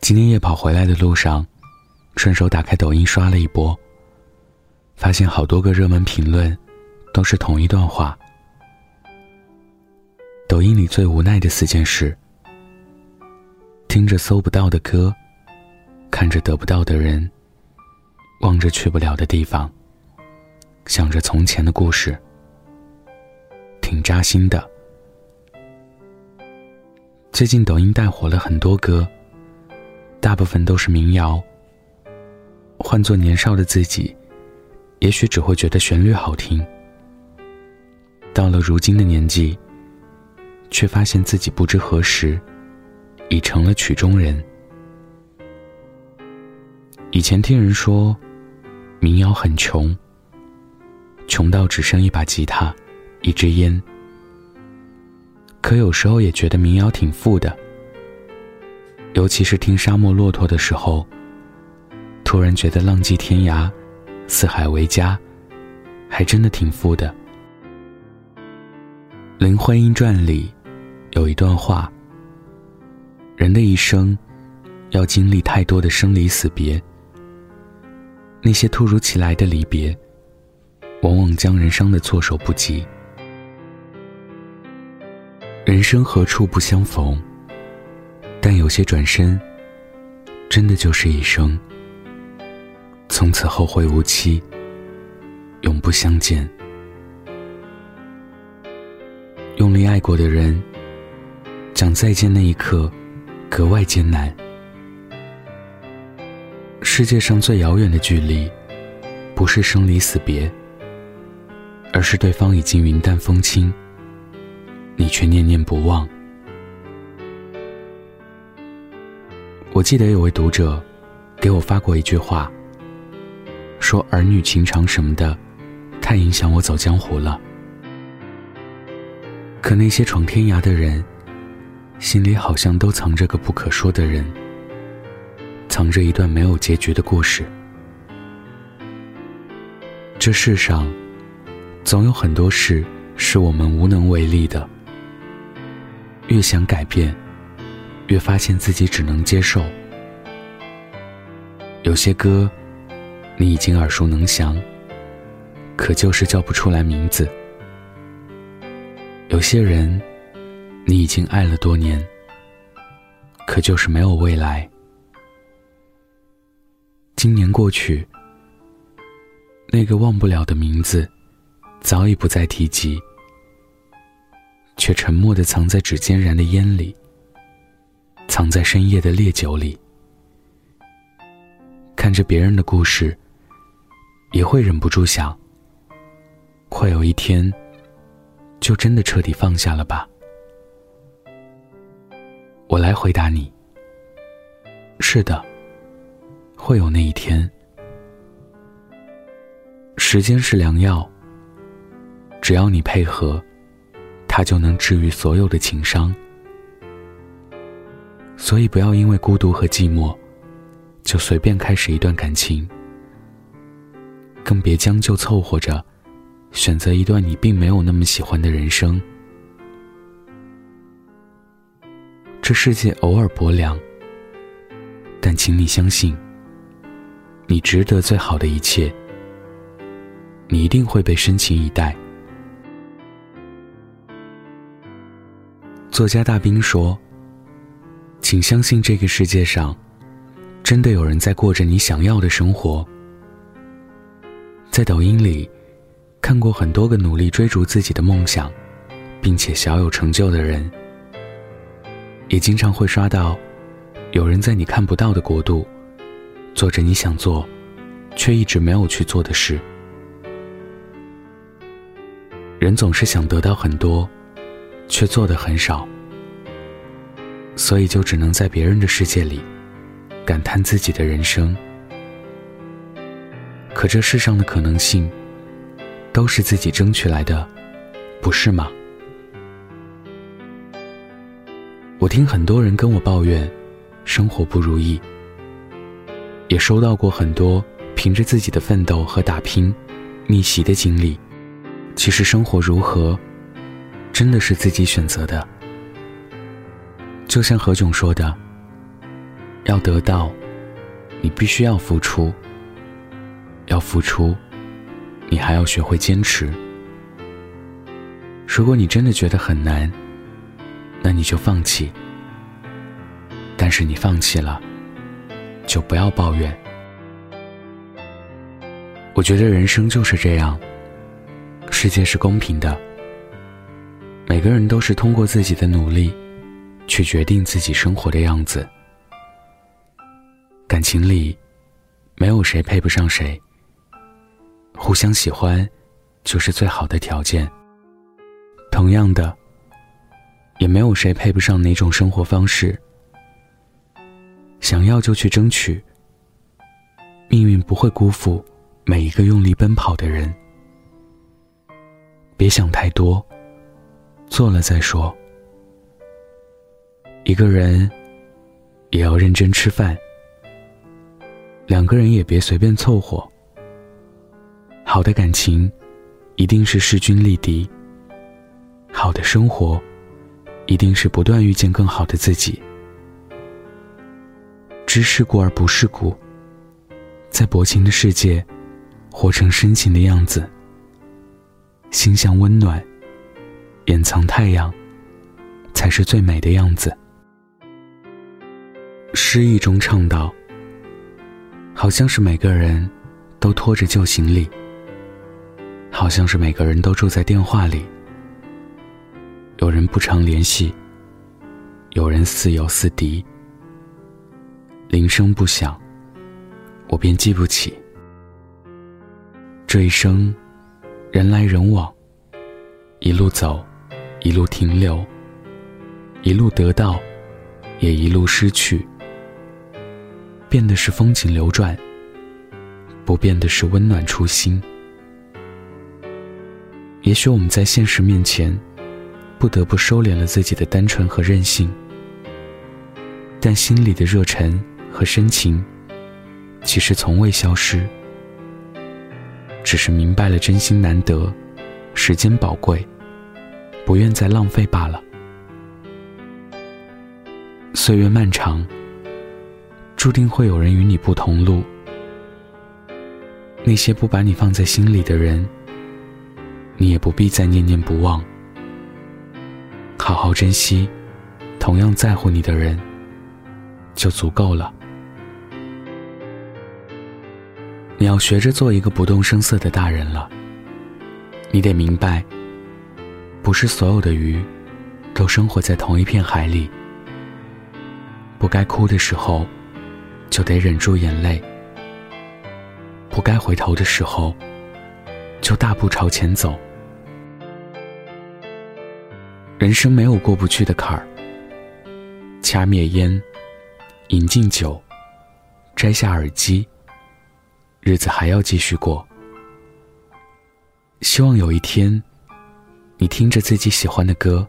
今天夜跑回来的路上，顺手打开抖音刷了一波，发现好多个热门评论，都是同一段话。抖音里最无奈的四件事：听着搜不到的歌，看着得不到的人，望着去不了的地方，想着从前的故事，挺扎心的。最近抖音带火了很多歌。大部分都是民谣。换做年少的自己，也许只会觉得旋律好听。到了如今的年纪，却发现自己不知何时，已成了曲中人。以前听人说，民谣很穷，穷到只剩一把吉他，一支烟。可有时候也觉得民谣挺富的。尤其是听《沙漠骆驼》的时候，突然觉得浪迹天涯、四海为家，还真的挺富的。《林徽因传》里有一段话：人的一生要经历太多的生离死别，那些突如其来的离别，往往将人伤的措手不及。人生何处不相逢？但有些转身，真的就是一生。从此后会无期，永不相见。用力爱过的人，讲再见那一刻，格外艰难。世界上最遥远的距离，不是生离死别，而是对方已经云淡风轻，你却念念不忘。我记得有位读者给我发过一句话，说儿女情长什么的，太影响我走江湖了。可那些闯天涯的人，心里好像都藏着个不可说的人，藏着一段没有结局的故事。这世上，总有很多事是我们无能为力的。越想改变。越发现自己只能接受。有些歌，你已经耳熟能详，可就是叫不出来名字；有些人，你已经爱了多年，可就是没有未来。今年过去，那个忘不了的名字，早已不再提及，却沉默的藏在指尖燃的烟里。藏在深夜的烈酒里，看着别人的故事，也会忍不住想：会有一天，就真的彻底放下了吧？我来回答你：是的，会有那一天。时间是良药，只要你配合，它就能治愈所有的情伤。所以，不要因为孤独和寂寞，就随便开始一段感情。更别将就凑合着，选择一段你并没有那么喜欢的人生。这世界偶尔薄凉，但请你相信，你值得最好的一切。你一定会被深情以待。作家大兵说。请相信，这个世界上，真的有人在过着你想要的生活。在抖音里，看过很多个努力追逐自己的梦想，并且小有成就的人，也经常会刷到，有人在你看不到的国度，做着你想做，却一直没有去做的事。人总是想得到很多，却做的很少。所以就只能在别人的世界里，感叹自己的人生。可这世上的可能性，都是自己争取来的，不是吗？我听很多人跟我抱怨，生活不如意，也收到过很多凭着自己的奋斗和打拼，逆袭的经历。其实生活如何，真的是自己选择的。就像何炅说的：“要得到，你必须要付出；要付出，你还要学会坚持。如果你真的觉得很难，那你就放弃。但是你放弃了，就不要抱怨。我觉得人生就是这样，世界是公平的，每个人都是通过自己的努力，去决定自己生活的样子。感情里，没有谁配不上谁，互相喜欢，就是最好的条件。同样的，也没有谁配不上哪种生活方式。想要就去争取，命运不会辜负每一个用力奔跑的人。别想太多，做了再说。一个人也要认真吃饭，两个人也别随便凑合。好的感情，一定是势均力敌。好的生活，一定是不断遇见更好的自己。知世故而不世故，在薄情的世界，活成深情的样子。心向温暖，掩藏太阳，才是最美的样子。诗意中唱道：“好像是每个人都拖着旧行李，好像是每个人都住在电话里。”有人不常联系，有人似友似敌。铃声不响，我便记不起。这一生，人来人往，一路走，一路停留，一路得到，也一路失去。变的是风景流转，不变的是温暖初心。也许我们在现实面前。不得不收敛了自己的单纯和任性，但心里的热忱和深情，其实从未消失，只是明白了真心难得，时间宝贵，不愿再浪费罢了。岁月漫长，注定会有人与你不同路。那些不把你放在心里的人，你也不必再念念不忘。好好珍惜，同样在乎你的人，就足够了。你要学着做一个不动声色的大人了。你得明白，不是所有的鱼都生活在同一片海里。不该哭的时候，就得忍住眼泪；不该回头的时候，就大步朝前走。人生没有过不去的坎儿。掐灭烟，饮尽酒，摘下耳机，日子还要继续过。希望有一天，你听着自己喜欢的歌，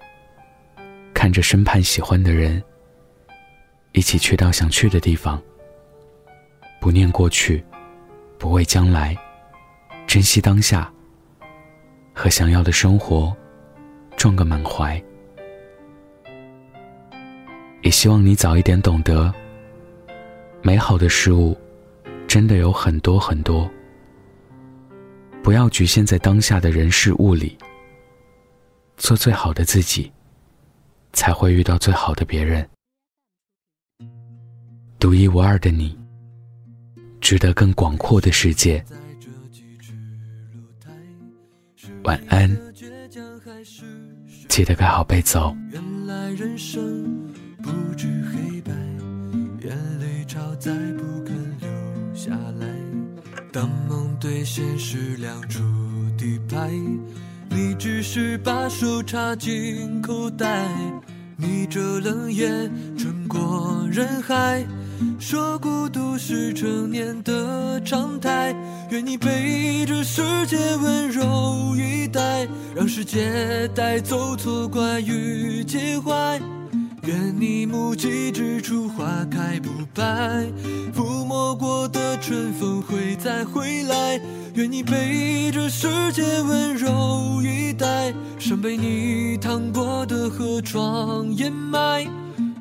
看着身畔喜欢的人，一起去到想去的地方。不念过去，不畏将来，珍惜当下，和想要的生活。撞个满怀，也希望你早一点懂得，美好的事物真的有很多很多。不要局限在当下的人事物里，做最好的自己，才会遇到最好的别人。独一无二的你，值得更广阔的世界。晚安。记得盖好被子哦原来人生不止黑白眼泪超载不肯流下来当梦对现实亮出底牌你只是把手插进口袋眯着冷眼穿过人海说孤独是成年的常态，愿你被这世界温柔以待，让世界带走错怪与介怀。愿你目击之处花开不败，抚摸过的春风会再回来。愿你被这世界温柔以待，伤被你趟过的河床掩埋。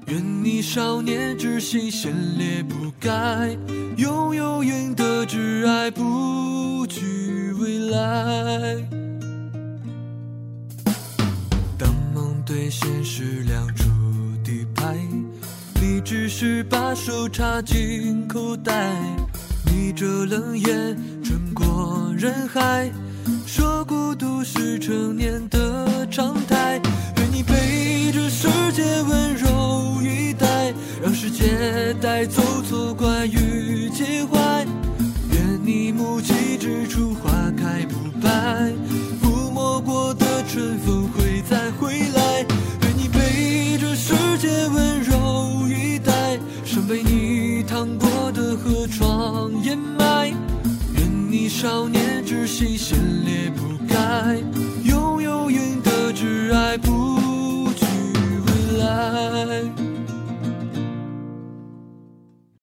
愿你少年之心先烈不改，拥有赢得挚爱，不惧未来。当梦对现实亮出底牌，你只是把手插进口袋，眯着冷眼穿过人海，说孤独是成年的常态。愿你陪着世界温柔，世界带走错怪